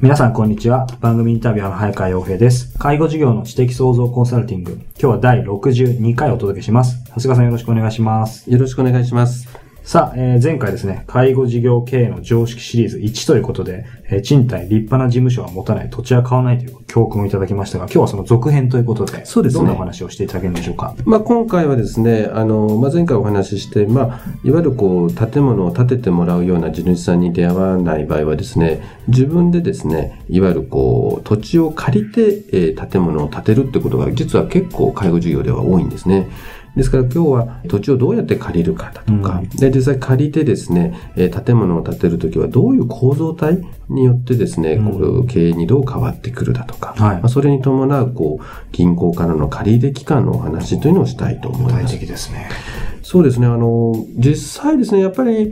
皆さんこんにちは。番組インタビュアーの早川洋平です。介護事業の知的創造コンサルティング。今日は第62回お届けします。長谷川さんよろしくお願いします。よろしくお願いします。さあ、えー、前回ですね、介護事業経営の常識シリーズ1ということで、えー、賃貸立派な事務所は持たない、土地は買わないという教訓をいただきましたが、今日はその続編ということで、そうですね。どんなお話をしていただけるんでしょうか？まあ今回はですね、あの、まあ前回お話しして、まあ、いわゆるこう、建物を建ててもらうような地主さんに出会わない場合はですね、自分でですね、いわゆるこう、土地を借りて、えー、建物を建てるってことが実は結構介護事業では多いんですね。ですから今日は土地をどうやって借りるかだとか、うん、で実際借りてですね、え建物を建てるときはどういう構造体によってですね、こう経営にどう変わってくるだとか、はい、まあ、それに伴うこう銀行からの借り入れ期間のお話というのをしたいと思います。具体的ですね。そうですね。あの、実際ですね、やっぱり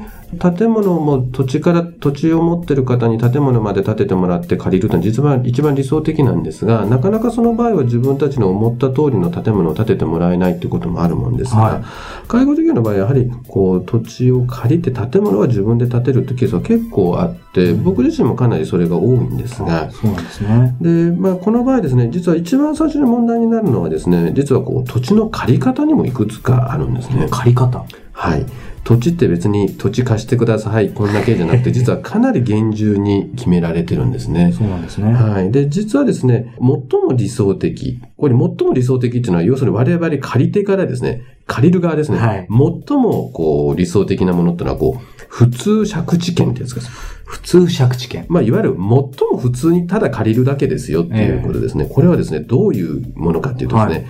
建物も土地から土地を持ってる方に建物まで建ててもらって借りるというのは実は一番理想的なんですが、なかなかその場合は自分たちの思った通りの建物を建ててもらえないということもあるもんですが、はい、介護事業の場合はやはりこう土地を借りて建物は自分で建てるというケースは結構あって、僕自身もかなりそれが多いんですが、そうなんですね。で、まあこの場合ですね、実は一番最初に問題になるのはですね、実はこう土地の借り方にもいくつかあるんですね。借り方はい。土地って別に土地貸してください、こんだけじゃなくて、実はかなり厳重に決められてるんですね。そうなんですね。はい。で、実はですね、最も理想的。これ最も理想的っていうのは、要するに我々借り手からですね、借りる側ですね。はい。最も、こう、理想的なものっていうのは、こう、普通借地権ってやつです。普通借地権。まあ、いわゆる最も普通にただ借りるだけですよっていうことですね。えー、これはですね、どういうものかっていうとですね、はい、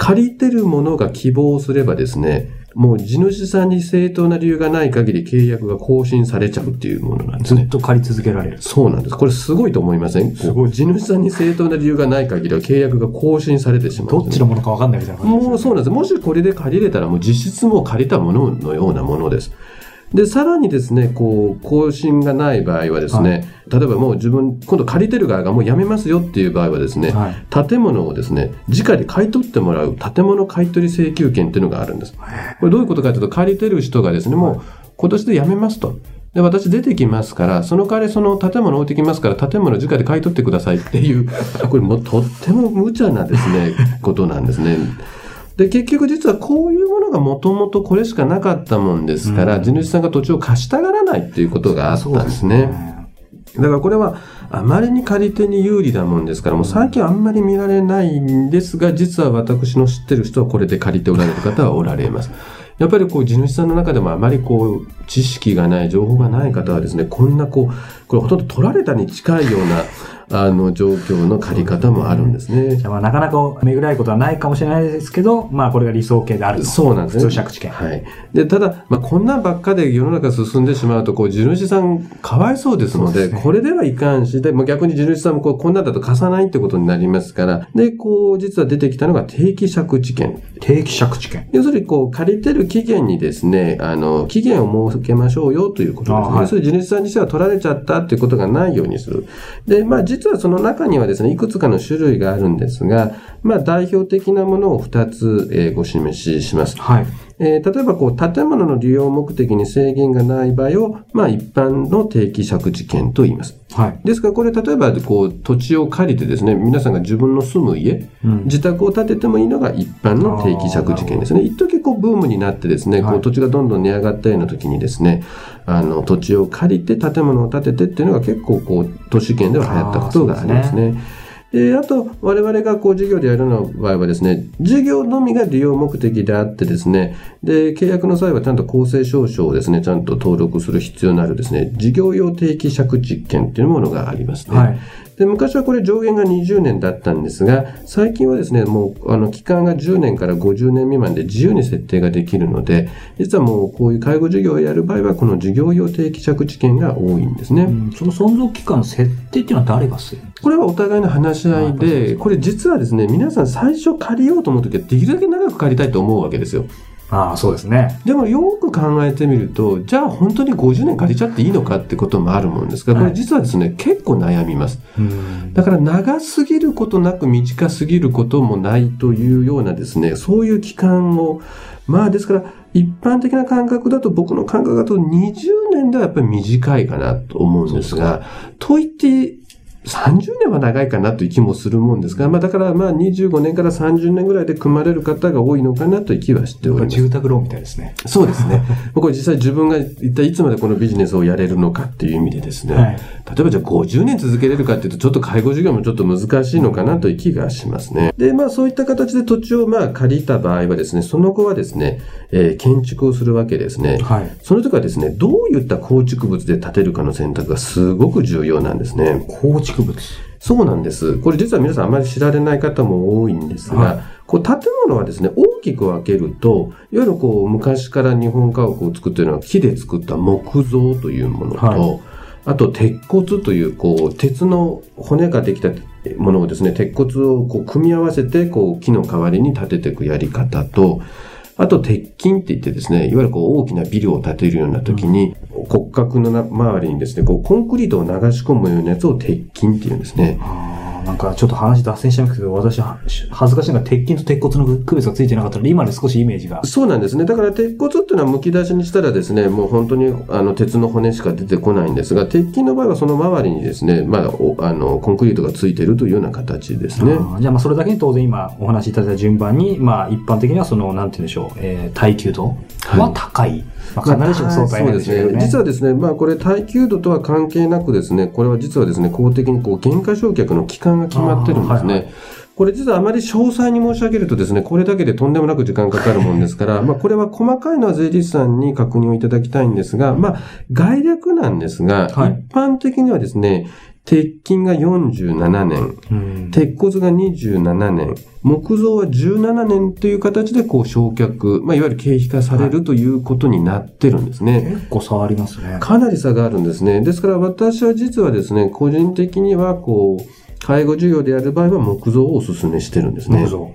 借りてるものが希望すればですね、もう地主さんに正当な理由がない限り契約が更新されちゃうっていうものなんですね。ずっと借り続けられる。そうなんです。これすごいと思いません？すごい。地主さんに正当な理由がない限りは契約が更新されてしまう、どっちのものかわかんないみたいな感じ、ね、もうそうなんです。もしこれで借りれたらもう実質もう借りたもののようなものです。で、さらにですね、こう、更新がない場合はですね、はい、例えばもう自分、今度借りてる側がもうやめますよっていう場合はですね、はい、建物をですね、直で買い取ってもらう建物買取請求権っていうのがあるんです。これどういうことかというと、借りてる人がですね、もう今年でやめますと。で、私出てきますから、その代わりその建物置いてきますから、建物直で買い取ってくださいっていう、これもうとっても無茶なですね、ことなんですね。で、結局実はこういうものがもともとこれしかなかったもんですから、うん、地主さんが土地を貸したがらないっていうことがあったんですね。だからこれはあまりに借り手に有利なもんですから、もう最近あんまり見られないんですが、実は私の知ってる人はこれで借りておられる方はおられます。やっぱりこう地主さんの中でもあまりこう知識がない、情報がない方はですね、こんなこう、これほとんど取られたに近いようなあの、状況の借り方もあるんですね。じゃあ、なかなかめぐらいことはないかもしれないですけど、まあ、これが理想形であるそうなんですね。普通借地権。はい。で、ただ、まあ、こんなんばっかで世の中進んでしまうと、こう、地主さんかわいそうですので、でね、これではいかんし、で、も逆に地主さんもこう、こんなんだと貸さないってことになりますから、で、こう、実は出てきたのが定期借地権。定期借地権。要するに、こう、借りてる期限にですね、あの、期限を設けましょうよということですね。はい、そういう地主さんにしては取られちゃったっていうことがないようにする。で、まあ、実はその中にはですね、いくつかの種類があるんですが、まあ、代表的なものを2つ、えー、ご示しします。はい。えー、例えば、こう、建物の利用目的に制限がない場合を、まあ、一般の定期借地権と言います。はい。ですから、これ、例えば、こう、土地を借りてですね、皆さんが自分の住む家、うん、自宅を建ててもいいのが一般の定期借地権ですね。一時こう、ブームになってですね、こう、土地がどんどん値上がったような時にですね、あの、土地を借りて建物を建ててっていうのが結構、こう、都市圏では流行ったことがありますね。で、あと、我々がこう事業でやるの場合はですね、事業のみが利用目的であってですね、で、契約の際はちゃんと公正証書をですね、ちゃんと登録する必要のあるですね、事業用定期借地権っていうものがありますね。はいで昔はこれ上限が20年だったんですが、最近はですね、もう、あの、期間が10年から50年未満で自由に設定ができるので、実はもう、こういう介護事業をやる場合は、この事業用定期借地権が多いんですね。その存続期間設定っていうのは誰がするこれはお互いの話し合いで、これ実はですね、皆さん最初借りようと思うときは、できるだけ長く借りたいと思うわけですよ。ああ、そうですね。でもよく考えてみると、じゃあ本当に50年借りちゃっていいのかってこともあるもんですが、これ実はですね、結構悩みます。だから長すぎることなく短すぎることもないというようなですね、そういう期間を、まあですから、一般的な感覚だと僕の感覚だと20年ではやっぱり短いかなと思うんですが、と言って30年は長いかなという気もするもんですが、まあ、だからまあ25年から30年ぐらいで組まれる方が多いのかなという気はしております。住宅ローンみたいですね。そうですね。これ実際自分が一体いつまでこのビジネスをやれるのかっていう意味でですね、はい、例えばじゃあ50年続けれるかっていうと、ちょっと介護事業もちょっと難しいのかなという気がしますね。で、まあそういった形で土地をまあ借りた場合はですね、その後はですね、えー、建築をするわけですね。はい。その時はですね、どういった構築物で建てるかの選択がすごく重要なんですね。構築物。そうなんです。これ実は皆さんあまり知られない方も多いんですが、はい、こう建物はですね、大きく分けると、いわゆるこう昔から日本家屋を作っているのは木で作った木造というものと、はい、あと鉄骨というこう鉄の骨ができたものをですね、鉄骨をこう組み合わせてこう木の代わりに建てていくやり方と、あと、鉄筋って言ってですね、いわゆるこう大きなビルを建てるような時に、骨格の周りにですね、こうコンクリートを流し込むようなやつを鉄筋っていうんですね。なんかちょっと話脱線しちゃいますけど、私、恥ずかしいのが鉄筋と鉄骨の区別がついてなかったので、今で少しイメージが。そうなんですね。だから鉄骨っていうのは剥き出しにしたらですね、もう本当にあの鉄の骨しか出てこないんですが、鉄筋の場合はその周りにですね、まあ、あの、コンクリートがついてるというような形ですね。じゃあまあそれだけに当然今お話しいただいた順番に、まあ一般的にはその、なんて言うんでしょう、えー、耐久度は高い。はいまあ、必ずしもそう大変ですね。ね実はですね、まあこれ耐久度とは関係なくですね、これは実はですね、公的にこう減価償却の期間が決まってるんですね。はいはいこれ実はあまり詳細に申し上げるとですね、これだけでとんでもなく時間かかるもんですから、まあこれは細かいのは税理士さんに確認をいただきたいんですが、まあ概略なんですが、はい、一般的にはですね、鉄筋が47年、うん、鉄骨が27年、木造は17年という形でこう焼却、まあ、いわゆる経費化されるということになってるんですね。結構差ありますね。かなり差があるんですね。ですから私は実はですね、個人的にはこう、介護事業でやる場合は木造をお勧めしてるんですね。木造。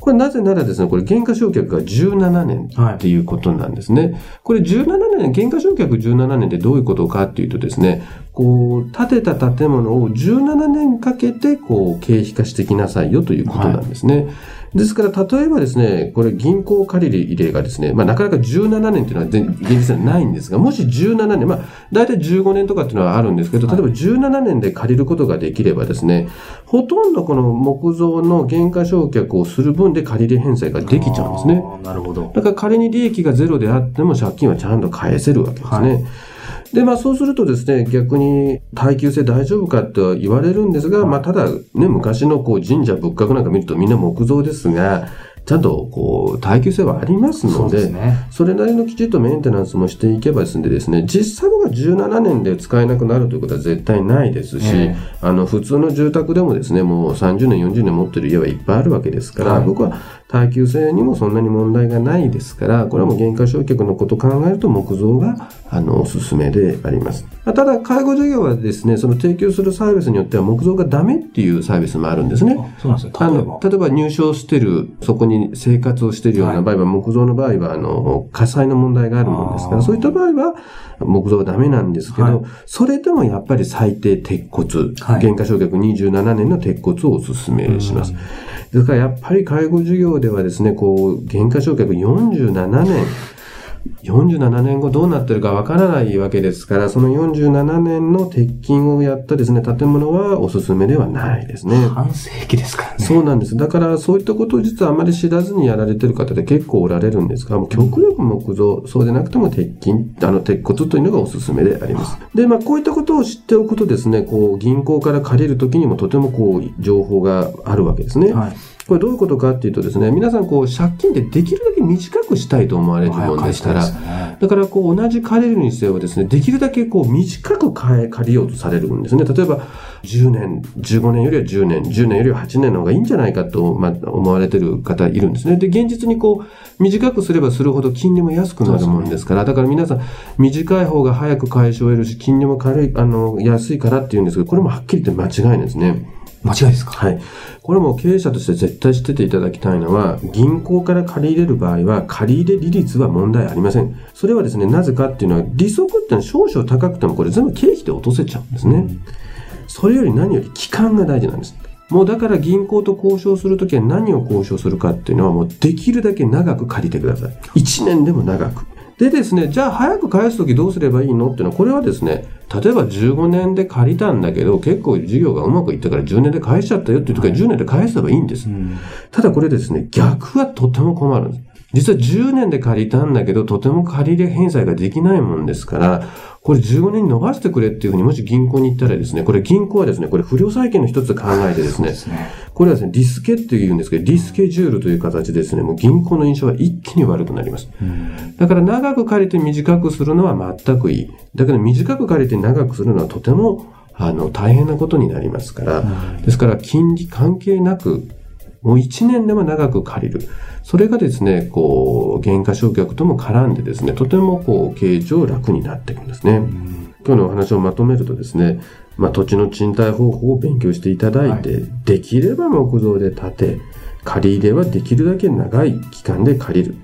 これなぜならですね、これ減価償却が17年っていうことなんですね。はい、これ17年、減価償却17年ってどういうことかっていうとですね、こう、建てた建物を17年かけて、こう、経費化してきなさいよということなんですね。はいですから、例えばですね、これ銀行借り入れがですね、まあなかなか17年っていうのは現実はないんですが、もし17年、まあ大体15年とかっていうのはあるんですけど、例えば17年で借りることができればですね、ほとんどこの木造の減価償却をする分で借り入れ返済ができちゃうんですね。なるほど。だから仮に利益がゼロであっても借金はちゃんと返せるわけですね。はいで、まあそうするとですね、逆に耐久性大丈夫かと言われるんですが、まあただね、昔のこう神社仏閣なんか見るとみんな木造ですが、ちゃんとこう耐久性はありますので、そね、それなりのきちっとメンテナンスもしていけばですね、ですね実際が17年で使えなくなるということは絶対ないですし、えー、あの普通の住宅でもですね、もう30年、40年持ってる家はいっぱいあるわけですから、はい、僕は耐久性にもそんなに問題がないですから、これはもう減価償却のことを考えると木造があのおすすめであります。ただ、介護事業はですね、その提供するサービスによっては木造がダメっていうサービスもあるんですね。そうなんです例えば。例えば入所してる、そこに生活をしているような場合は、はい、木造の場合は、あの、火災の問題があるもんですから、そういった場合は木造はダメなんですけど、はい、それでもやっぱり最低鉄骨、はい、減価償却27年の鉄骨をお勧めします。ですからやっぱり介護事業ではですね、こう、減価償却47年、47年後どうなってるかわからないわけですから、その47年の鉄筋をやったですね、建物はおすすめではないですね。半世紀ですからね。そうなんです。だからそういったことを実はあまり知らずにやられてる方で結構おられるんですが、もう極力木造、そうでなくても鉄筋、あの鉄骨というのがおすすめであります。で、まあこういったことを知っておくとですね、こう銀行から借りるときにもとてもこう情報があるわけですね。はいこれどういうことかっていうとですね、皆さんこう借金でできるだけ短くしたいと思われるもんですから、ね、だからこう同じ借りるにせよですね、できるだけこう短く借りようとされるんですね。例えば10年、15年よりは10年、10年よりは8年の方がいいんじゃないかと、まあ、思われてる方いるんですね。で、現実にこう短くすればするほど金利も安くなるもんですから、だから皆さん短い方が早く返し終えるし、金利も軽い、あの、安いからっていうんですけど、これもはっきり言って間違いなんですね。間違いですか？はい。これも経営者として絶対知ってていただきたいのは、銀行から借り入れる場合は、借入利率は問題ありません。それはですね、なぜかっていうのは、利息ってのは少々高くてもこれ全部経費で落とせちゃうんですね。うん、それより何より期間が大事なんです。もうだから銀行と交渉するときは何を交渉するかっていうのはもうできるだけ長く借りてください。1年でも長く。でですね、じゃあ早く返すときどうすればいいのっていうのは、これはですね、例えば15年で借りたんだけど、結構事業がうまくいったから10年で返しちゃったよっていう時は10年で返せばいいんです。ただこれですね、逆はとても困るんです。実は10年で借りたんだけど、とても借り入れ返済ができないもんですから、これ15年に伸ばしてくれっていうふうにもし銀行に行ったらですね、これ銀行はですね、これ不良債権の一つ考えてですね、すねこれはですね、リスケっていうんですけど、リスケジュールという形でですね、もう銀行の印象は一気に悪くなります。だから長く借りて短くするのは全くいい。だけど短く借りて長くするのはとてもあの、大変なことになりますから、ですから、金利関係なく、もう1年でも長く借りる。それがですね、こう、減価償却とも絡んでですね、とてもこう、経営上楽になっていくんですね。今日のお話をまとめるとですね、まあ、土地の賃貸方法を勉強していただいて、はい、できれば木造で建て、借り入れはできるだけ長い期間で借りる。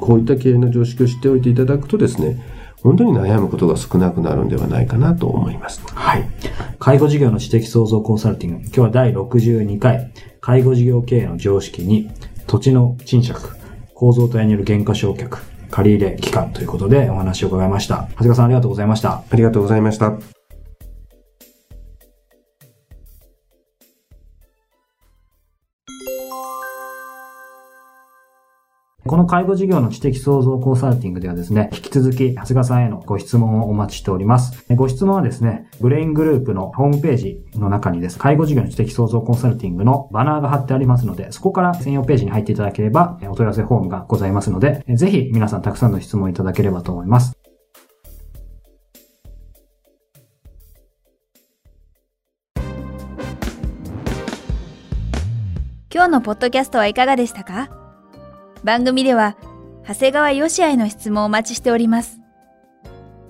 こういった経営の常識を知っておいていただくとですね、本当に悩むことが少なくなるんではないかなと思います。はい。介護事業の知的創造コンサルティング。今日は第62回、介護事業経営の常識に、土地の賃借、構造体による減価償却、借入期間ということでお話を伺いました。長谷川さんありがとうございました。ありがとうございました。この介護事業の知的創造コンサルティングではですね、引き続き、長谷川さんへのご質問をお待ちしております。ご質問はですね、ブレイングループのホームページの中にです、介護事業の知的創造コンサルティングのバナーが貼ってありますので、そこから専用ページに入っていただければ、お問い合わせフォームがございますので、ぜひ皆さんたくさんの質問いただければと思います。今日のポッドキャストはいかがでしたか？番組では、長谷川よしあへの質問をお待ちしております。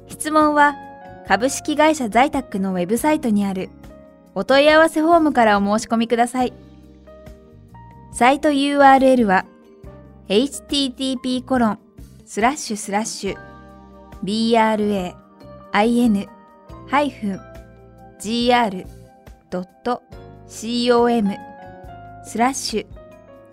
質問は、株式会社在宅のウェブサイトにあるお問い合わせフォームからお申し込みください。サイト URL は http コロンスラッシュスラッシュ brain-gr.com スラッシュ